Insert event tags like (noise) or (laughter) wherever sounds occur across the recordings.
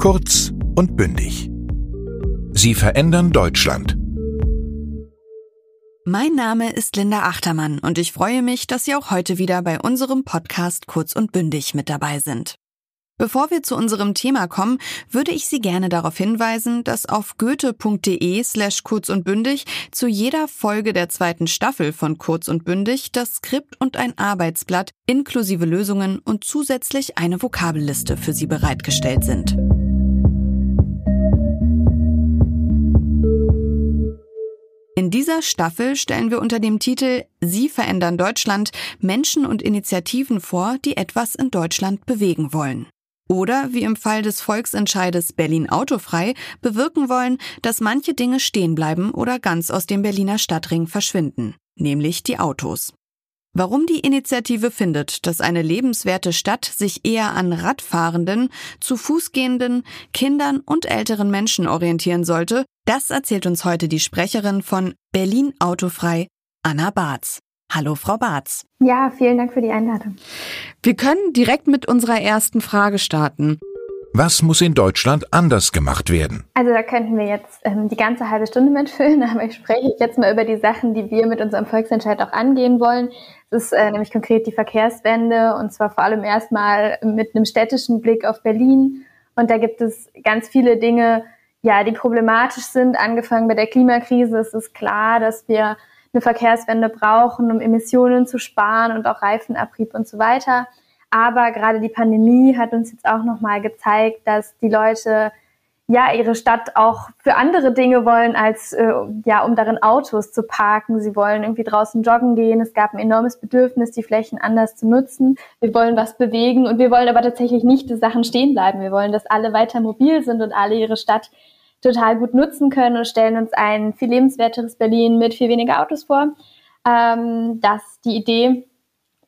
Kurz und bündig. Sie verändern Deutschland. Mein Name ist Linda Achtermann und ich freue mich, dass Sie auch heute wieder bei unserem Podcast Kurz und bündig mit dabei sind. Bevor wir zu unserem Thema kommen, würde ich Sie gerne darauf hinweisen, dass auf goethe.de slash kurz und bündig zu jeder Folge der zweiten Staffel von Kurz und bündig das Skript und ein Arbeitsblatt inklusive Lösungen und zusätzlich eine Vokabelliste für Sie bereitgestellt sind. In dieser Staffel stellen wir unter dem Titel Sie verändern Deutschland Menschen und Initiativen vor, die etwas in Deutschland bewegen wollen. Oder wie im Fall des Volksentscheides Berlin autofrei bewirken wollen, dass manche Dinge stehen bleiben oder ganz aus dem Berliner Stadtring verschwinden, nämlich die Autos. Warum die Initiative findet, dass eine lebenswerte Stadt sich eher an Radfahrenden, zu Fuß gehenden, Kindern und älteren Menschen orientieren sollte, das erzählt uns heute die Sprecherin von Berlin Autofrei, Anna Barz. Hallo, Frau Barz. Ja, vielen Dank für die Einladung. Wir können direkt mit unserer ersten Frage starten. Was muss in Deutschland anders gemacht werden? Also da könnten wir jetzt ähm, die ganze halbe Stunde mitfüllen, (laughs) aber ich spreche jetzt mal über die Sachen, die wir mit unserem Volksentscheid auch angehen wollen. Das ist äh, nämlich konkret die Verkehrswende und zwar vor allem erstmal mit einem städtischen Blick auf Berlin. Und da gibt es ganz viele Dinge, ja, die problematisch sind. Angefangen bei der Klimakrise ist es klar, dass wir eine Verkehrswende brauchen, um Emissionen zu sparen und auch Reifenabrieb und so weiter. Aber gerade die Pandemie hat uns jetzt auch nochmal gezeigt, dass die Leute ja ihre Stadt auch für andere Dinge wollen, als äh, ja, um darin Autos zu parken. Sie wollen irgendwie draußen joggen gehen. Es gab ein enormes Bedürfnis, die Flächen anders zu nutzen. Wir wollen was bewegen und wir wollen aber tatsächlich nicht die Sachen stehen bleiben. Wir wollen, dass alle weiter mobil sind und alle ihre Stadt total gut nutzen können und stellen uns ein viel lebenswerteres Berlin mit viel weniger Autos vor. Ähm, das ist die Idee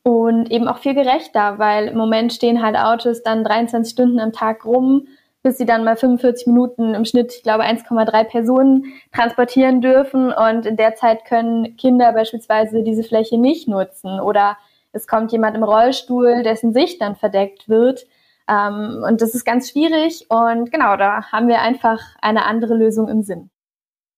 und eben auch viel gerechter, weil im Moment stehen halt Autos dann 23 Stunden am Tag rum, bis sie dann mal 45 Minuten im Schnitt, ich glaube 1,3 Personen transportieren dürfen und in der Zeit können Kinder beispielsweise diese Fläche nicht nutzen oder es kommt jemand im Rollstuhl, dessen Sicht dann verdeckt wird. Ähm, und das ist ganz schwierig und genau, da haben wir einfach eine andere Lösung im Sinn.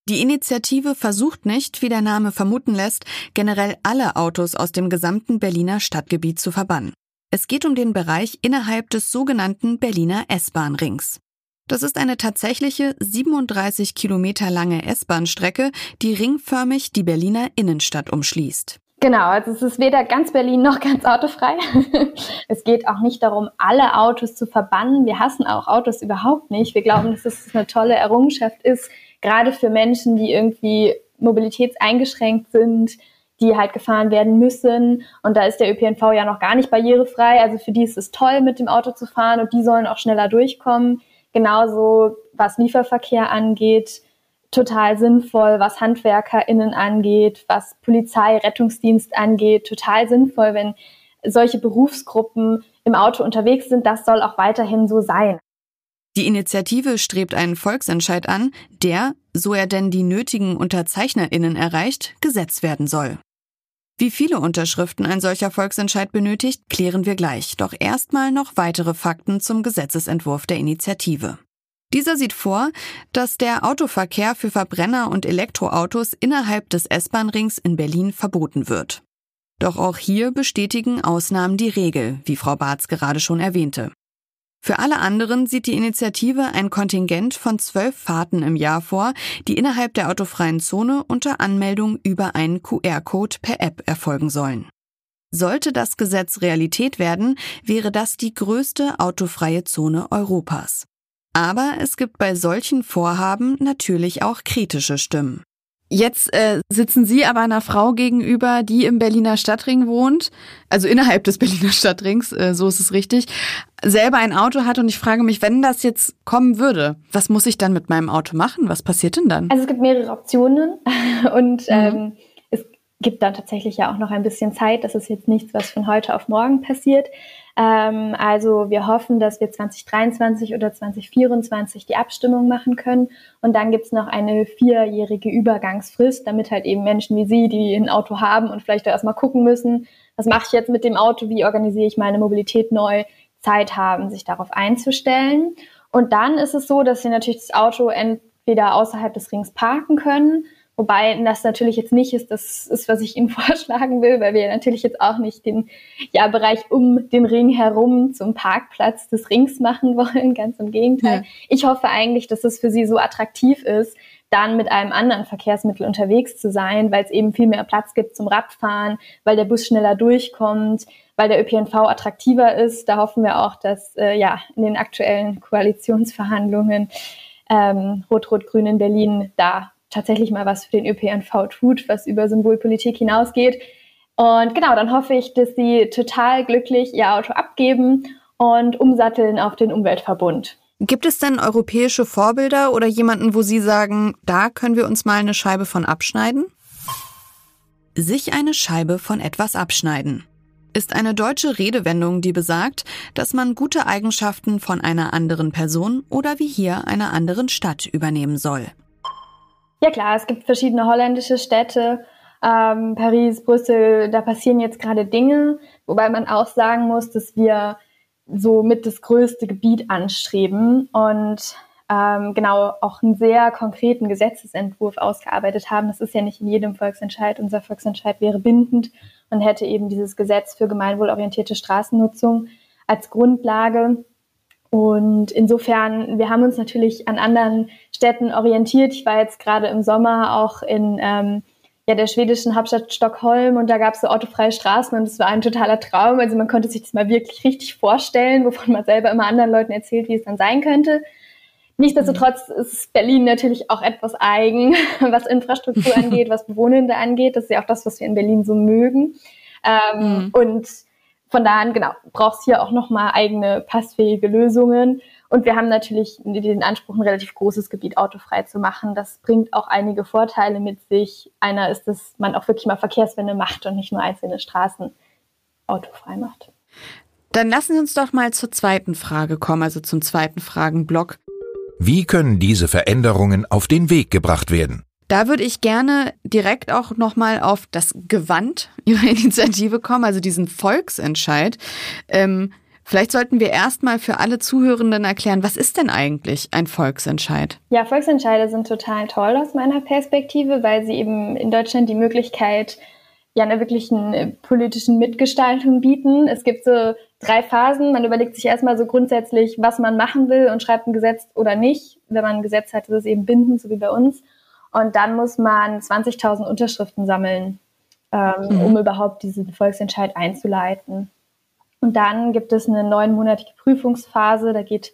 Die Initiative versucht nicht, wie der Name vermuten lässt, generell alle Autos aus dem gesamten Berliner Stadtgebiet zu verbannen. Es geht um den Bereich innerhalb des sogenannten Berliner S-Bahn-Rings. Das ist eine tatsächliche 37 Kilometer lange S-Bahn-Strecke, die ringförmig die Berliner Innenstadt umschließt. Genau, also es ist weder ganz Berlin noch ganz autofrei. (laughs) es geht auch nicht darum, alle Autos zu verbannen. Wir hassen auch Autos überhaupt nicht. Wir glauben, dass es eine tolle Errungenschaft ist, gerade für Menschen, die irgendwie mobilitätseingeschränkt sind, die halt gefahren werden müssen. Und da ist der ÖPNV ja noch gar nicht barrierefrei. Also für die ist es toll, mit dem Auto zu fahren und die sollen auch schneller durchkommen. Genauso was Lieferverkehr angeht total sinnvoll, was HandwerkerInnen angeht, was Polizei, Rettungsdienst angeht, total sinnvoll, wenn solche Berufsgruppen im Auto unterwegs sind. Das soll auch weiterhin so sein. Die Initiative strebt einen Volksentscheid an, der, so er denn die nötigen UnterzeichnerInnen erreicht, gesetzt werden soll. Wie viele Unterschriften ein solcher Volksentscheid benötigt, klären wir gleich. Doch erstmal noch weitere Fakten zum Gesetzesentwurf der Initiative. Dieser sieht vor, dass der Autoverkehr für Verbrenner und Elektroautos innerhalb des S-Bahn-Rings in Berlin verboten wird. Doch auch hier bestätigen Ausnahmen die Regel, wie Frau Barz gerade schon erwähnte. Für alle anderen sieht die Initiative ein Kontingent von zwölf Fahrten im Jahr vor, die innerhalb der autofreien Zone unter Anmeldung über einen QR-Code per App erfolgen sollen. Sollte das Gesetz Realität werden, wäre das die größte autofreie Zone Europas. Aber es gibt bei solchen Vorhaben natürlich auch kritische Stimmen. Jetzt äh, sitzen Sie aber einer Frau gegenüber, die im Berliner Stadtring wohnt, also innerhalb des (laughs) Berliner Stadtrings, äh, so ist es richtig, selber ein Auto hat und ich frage mich, wenn das jetzt kommen würde, was muss ich dann mit meinem Auto machen? Was passiert denn dann? Also es gibt mehrere Optionen (laughs) und mhm. ähm, es gibt dann tatsächlich ja auch noch ein bisschen Zeit. Das ist jetzt nichts, was von heute auf morgen passiert. Ähm, also wir hoffen, dass wir 2023 oder 2024 die Abstimmung machen können. Und dann gibt's noch eine vierjährige Übergangsfrist, damit halt eben Menschen wie Sie, die ein Auto haben und vielleicht erstmal gucken müssen, was mache ich jetzt mit dem Auto, wie organisiere ich meine Mobilität neu, Zeit haben, sich darauf einzustellen. Und dann ist es so, dass sie natürlich das Auto entweder außerhalb des Rings parken können, wobei das natürlich jetzt nicht ist, das ist, was ich Ihnen (laughs) vorschlagen will, weil wir natürlich jetzt auch nicht den ja, Bereich um den Ring herum zum Parkplatz des Rings (laughs) machen wollen, ganz im Gegenteil. Ja. Ich hoffe eigentlich, dass es für Sie so attraktiv ist, dann mit einem anderen Verkehrsmittel unterwegs zu sein, weil es eben viel mehr Platz gibt zum Radfahren, weil der Bus schneller durchkommt, weil der ÖPNV attraktiver ist. Da hoffen wir auch, dass äh, ja in den aktuellen Koalitionsverhandlungen ähm, Rot-Rot-Grün in Berlin da tatsächlich mal was für den ÖPNV tut, was über Symbolpolitik hinausgeht. Und genau, dann hoffe ich, dass sie total glücklich ihr Auto abgeben und umsatteln auf den Umweltverbund. Gibt es denn europäische Vorbilder oder jemanden, wo Sie sagen, da können wir uns mal eine Scheibe von abschneiden? Sich eine Scheibe von etwas abschneiden ist eine deutsche Redewendung, die besagt, dass man gute Eigenschaften von einer anderen Person oder wie hier einer anderen Stadt übernehmen soll. Ja klar, es gibt verschiedene holländische Städte, ähm, Paris, Brüssel, da passieren jetzt gerade Dinge, wobei man auch sagen muss, dass wir so mit das größte Gebiet anstreben und ähm, genau auch einen sehr konkreten Gesetzesentwurf ausgearbeitet haben. Das ist ja nicht in jedem Volksentscheid. Unser Volksentscheid wäre bindend und hätte eben dieses Gesetz für gemeinwohlorientierte Straßennutzung als Grundlage. Und insofern, wir haben uns natürlich an anderen Städten orientiert. Ich war jetzt gerade im Sommer auch in ähm, ja, der schwedischen Hauptstadt Stockholm und da gab es so autofreie Straßen und es war ein totaler Traum. Also man konnte sich das mal wirklich richtig vorstellen, wovon man selber immer anderen Leuten erzählt, wie es dann sein könnte. Nichtsdestotrotz ist Berlin natürlich auch etwas eigen, (laughs) was Infrastruktur (laughs) angeht, was Bewohnende angeht. Das ist ja auch das, was wir in Berlin so mögen. Ähm, mhm. Und von daher, genau, braucht es hier auch nochmal eigene passfähige Lösungen. Und wir haben natürlich den Anspruch, ein relativ großes Gebiet autofrei zu machen. Das bringt auch einige Vorteile mit sich. Einer ist, dass man auch wirklich mal Verkehrswende macht und nicht nur einzelne Straßen autofrei macht. Dann lassen Sie uns doch mal zur zweiten Frage kommen, also zum zweiten Fragenblock. Wie können diese Veränderungen auf den Weg gebracht werden? Da würde ich gerne direkt auch nochmal auf das Gewand (laughs) Ihrer Initiative kommen, also diesen Volksentscheid. Ähm, vielleicht sollten wir erstmal für alle Zuhörenden erklären, was ist denn eigentlich ein Volksentscheid? Ja, Volksentscheide sind total toll aus meiner Perspektive, weil sie eben in Deutschland die Möglichkeit ja einer wirklichen äh, politischen Mitgestaltung bieten. Es gibt so drei Phasen. Man überlegt sich erstmal so grundsätzlich, was man machen will und schreibt ein Gesetz oder nicht. Wenn man ein Gesetz hat, ist es eben bindend, so wie bei uns. Und dann muss man 20.000 Unterschriften sammeln, ähm, mhm. um überhaupt diesen Volksentscheid einzuleiten. Und dann gibt es eine neunmonatige Prüfungsphase. Da geht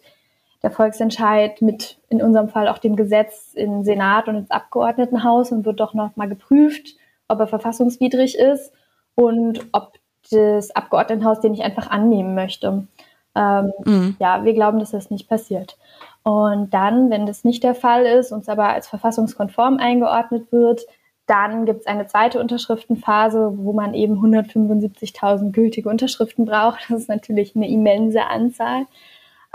der Volksentscheid mit in unserem Fall auch dem Gesetz in den Senat und ins Abgeordnetenhaus und wird doch noch mal geprüft ob er verfassungswidrig ist und ob das Abgeordnetenhaus den nicht einfach annehmen möchte. Ähm, mhm. Ja, wir glauben, dass das nicht passiert. Und dann, wenn das nicht der Fall ist, uns aber als verfassungskonform eingeordnet wird, dann gibt es eine zweite Unterschriftenphase, wo man eben 175.000 gültige Unterschriften braucht. Das ist natürlich eine immense Anzahl.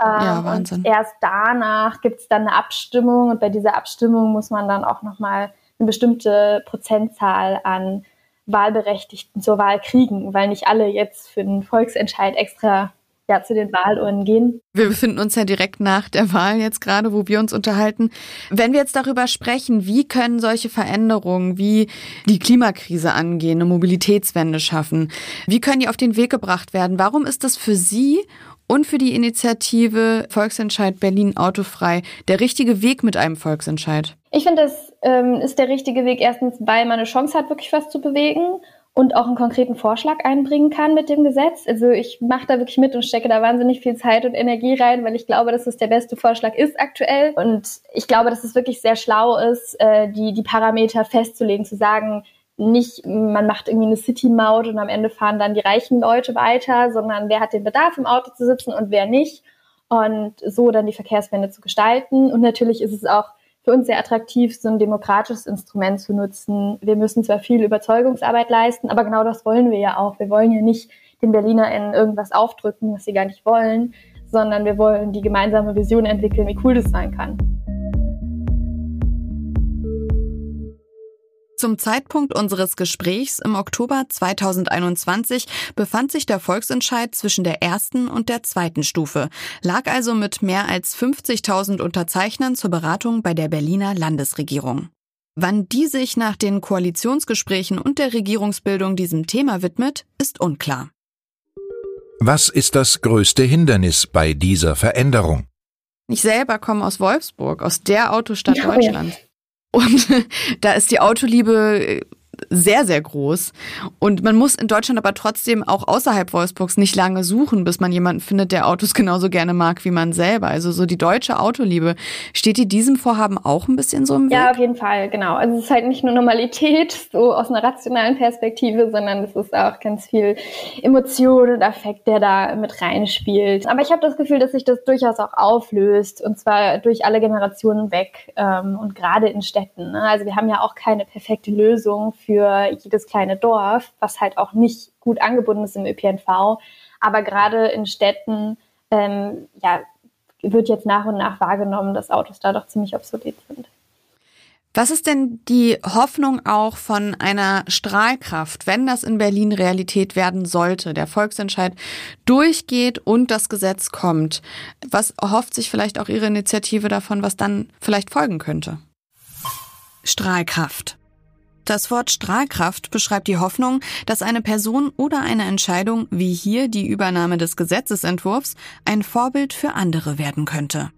Ähm, ja, Wahnsinn. Und erst danach gibt es dann eine Abstimmung und bei dieser Abstimmung muss man dann auch nochmal eine bestimmte Prozentzahl an Wahlberechtigten zur Wahl kriegen, weil nicht alle jetzt für den Volksentscheid extra ja, zu den Wahlurnen gehen. Wir befinden uns ja direkt nach der Wahl jetzt gerade, wo wir uns unterhalten. Wenn wir jetzt darüber sprechen, wie können solche Veränderungen wie die Klimakrise angehen, eine Mobilitätswende schaffen, wie können die auf den Weg gebracht werden? Warum ist das für Sie und für die Initiative Volksentscheid Berlin autofrei der richtige Weg mit einem Volksentscheid? Ich finde, das ähm, ist der richtige Weg erstens, weil man eine Chance hat, wirklich was zu bewegen und auch einen konkreten Vorschlag einbringen kann mit dem Gesetz. Also ich mache da wirklich mit und stecke da wahnsinnig viel Zeit und Energie rein, weil ich glaube, dass es der beste Vorschlag ist aktuell. Und ich glaube, dass es wirklich sehr schlau ist, äh, die, die Parameter festzulegen, zu sagen, nicht, man macht irgendwie eine City-Maut und am Ende fahren dann die reichen Leute weiter, sondern wer hat den Bedarf, im Auto zu sitzen und wer nicht. Und so dann die Verkehrswende zu gestalten. Und natürlich ist es auch für uns sehr attraktiv, so ein demokratisches Instrument zu nutzen. Wir müssen zwar viel Überzeugungsarbeit leisten, aber genau das wollen wir ja auch. Wir wollen ja nicht den BerlinerInnen irgendwas aufdrücken, was sie gar nicht wollen, sondern wir wollen die gemeinsame Vision entwickeln, wie cool das sein kann. Zum Zeitpunkt unseres Gesprächs im Oktober 2021 befand sich der Volksentscheid zwischen der ersten und der zweiten Stufe, lag also mit mehr als 50.000 Unterzeichnern zur Beratung bei der Berliner Landesregierung. Wann die sich nach den Koalitionsgesprächen und der Regierungsbildung diesem Thema widmet, ist unklar. Was ist das größte Hindernis bei dieser Veränderung? Ich selber komme aus Wolfsburg, aus der Autostadt ja, Deutschlands. Ja. Und (laughs) da ist die Autoliebe sehr, sehr groß. Und man muss in Deutschland aber trotzdem auch außerhalb Wolfsburgs nicht lange suchen, bis man jemanden findet, der Autos (laughs) genauso gerne mag wie man selber. Also so die deutsche Autoliebe. Steht die diesem Vorhaben auch ein bisschen so im Weg? Ja, auf jeden Fall, genau. Also es ist halt nicht nur Normalität, (laughs) so aus einer rationalen Perspektive, sondern es ist auch ganz viel Emotion und Affekt, der da mit reinspielt. Aber ich habe das Gefühl, dass sich das durchaus auch auflöst und zwar durch alle Generationen weg ähm, und gerade in Städten. Ne? Also wir haben ja auch keine perfekte Lösung für für jedes kleine Dorf, was halt auch nicht gut angebunden ist im ÖPNV. Aber gerade in Städten ähm, ja, wird jetzt nach und nach wahrgenommen, dass Autos da doch ziemlich obsolet sind. Was ist denn die Hoffnung auch von einer Strahlkraft, wenn das in Berlin Realität werden sollte, der Volksentscheid durchgeht und das Gesetz kommt? Was erhofft sich vielleicht auch Ihre Initiative davon, was dann vielleicht folgen könnte? Strahlkraft. Das Wort Strahlkraft beschreibt die Hoffnung, dass eine Person oder eine Entscheidung, wie hier die Übernahme des Gesetzesentwurfs, ein Vorbild für andere werden könnte.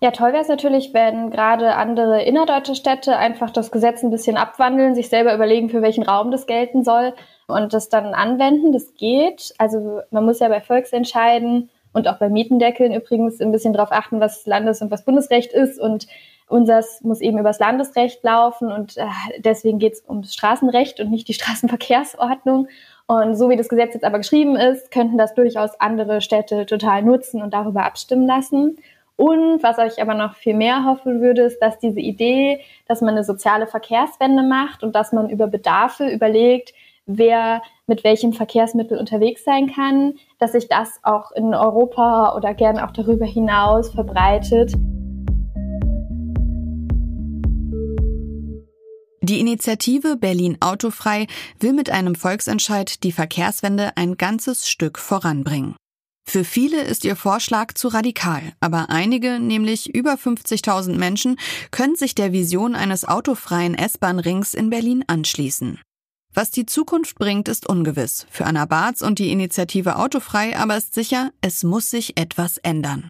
Ja, toll wäre es natürlich, wenn gerade andere innerdeutsche Städte einfach das Gesetz ein bisschen abwandeln, sich selber überlegen, für welchen Raum das gelten soll und das dann anwenden. Das geht. Also man muss ja bei Volksentscheiden und auch bei Mietendeckeln übrigens ein bisschen darauf achten, was Landes- und was Bundesrecht ist und Unseres muss eben übers Landesrecht laufen und äh, deswegen geht es ums Straßenrecht und nicht die (laughs) Straßenverkehrsordnung. Und so wie das Gesetz jetzt aber geschrieben ist, könnten das durchaus andere Städte total nutzen und darüber abstimmen lassen. Und was ich aber noch viel mehr hoffen würde, ist, dass diese Idee, dass man eine soziale Verkehrswende macht und dass man über Bedarfe überlegt, wer mit welchem Verkehrsmittel unterwegs sein kann, dass sich das auch in Europa oder gerne auch darüber hinaus verbreitet. Die Initiative Berlin Autofrei will mit einem Volksentscheid die Verkehrswende ein ganzes Stück voranbringen. Für viele ist ihr Vorschlag zu radikal, aber einige, nämlich über 50.000 Menschen, können sich der Vision eines autofreien S-Bahn-Rings in Berlin anschließen. Was die Zukunft bringt, ist ungewiss. Für Anna Barz und die Initiative Autofrei aber ist sicher, es muss sich etwas ändern.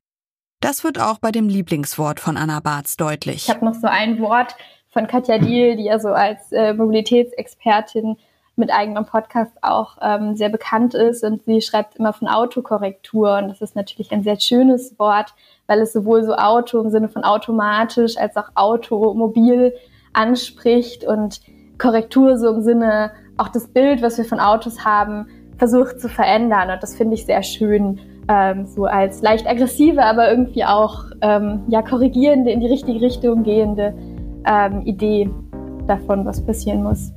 Das wird auch bei dem Lieblingswort von Anna Barz deutlich. Ich habe noch so ein Wort, von Katja Diel, die ja so als äh, Mobilitätsexpertin mit eigenem Podcast auch ähm, sehr bekannt ist. Und sie schreibt immer von Autokorrektur. Und das ist natürlich ein sehr schönes Wort, weil es sowohl so Auto im Sinne von automatisch als auch automobil anspricht. Und Korrektur so im Sinne auch das Bild, was wir von Autos haben, versucht zu verändern. Und das finde ich sehr schön, ähm, so als leicht aggressive, aber irgendwie auch ähm, ja korrigierende, in die richtige Richtung gehende ähm, Idee davon, was passieren muss.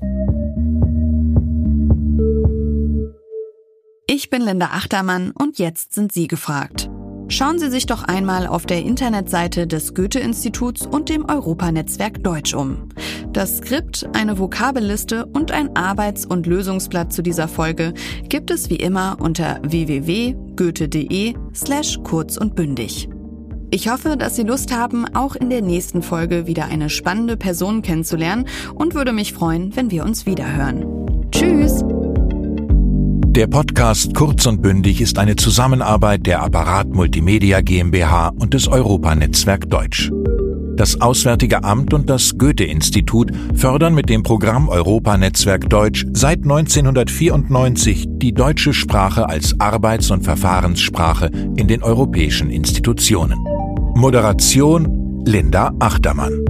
Ich bin Linda Achtermann und jetzt sind Sie gefragt. Schauen Sie sich doch einmal auf der Internetseite des Goethe-Instituts und dem Europanetzwerk Deutsch um. Das Skript, eine Vokabelliste und ein Arbeits- und Lösungsblatt zu dieser Folge gibt es wie immer unter www.goethe.de slash kurz und bündig. Ich hoffe, dass Sie Lust haben, auch in der nächsten Folge wieder eine spannende Person kennenzulernen und würde mich freuen, wenn wir uns wiederhören. Tschüss! Der Podcast Kurz und Bündig ist eine Zusammenarbeit der Apparat Multimedia GmbH und des Europanetzwerk Deutsch. Das Auswärtige Amt und das Goethe-Institut fördern mit dem Programm Europanetzwerk Deutsch seit 1994 die deutsche Sprache als Arbeits- und Verfahrenssprache in den europäischen Institutionen. Moderation Linda Achtermann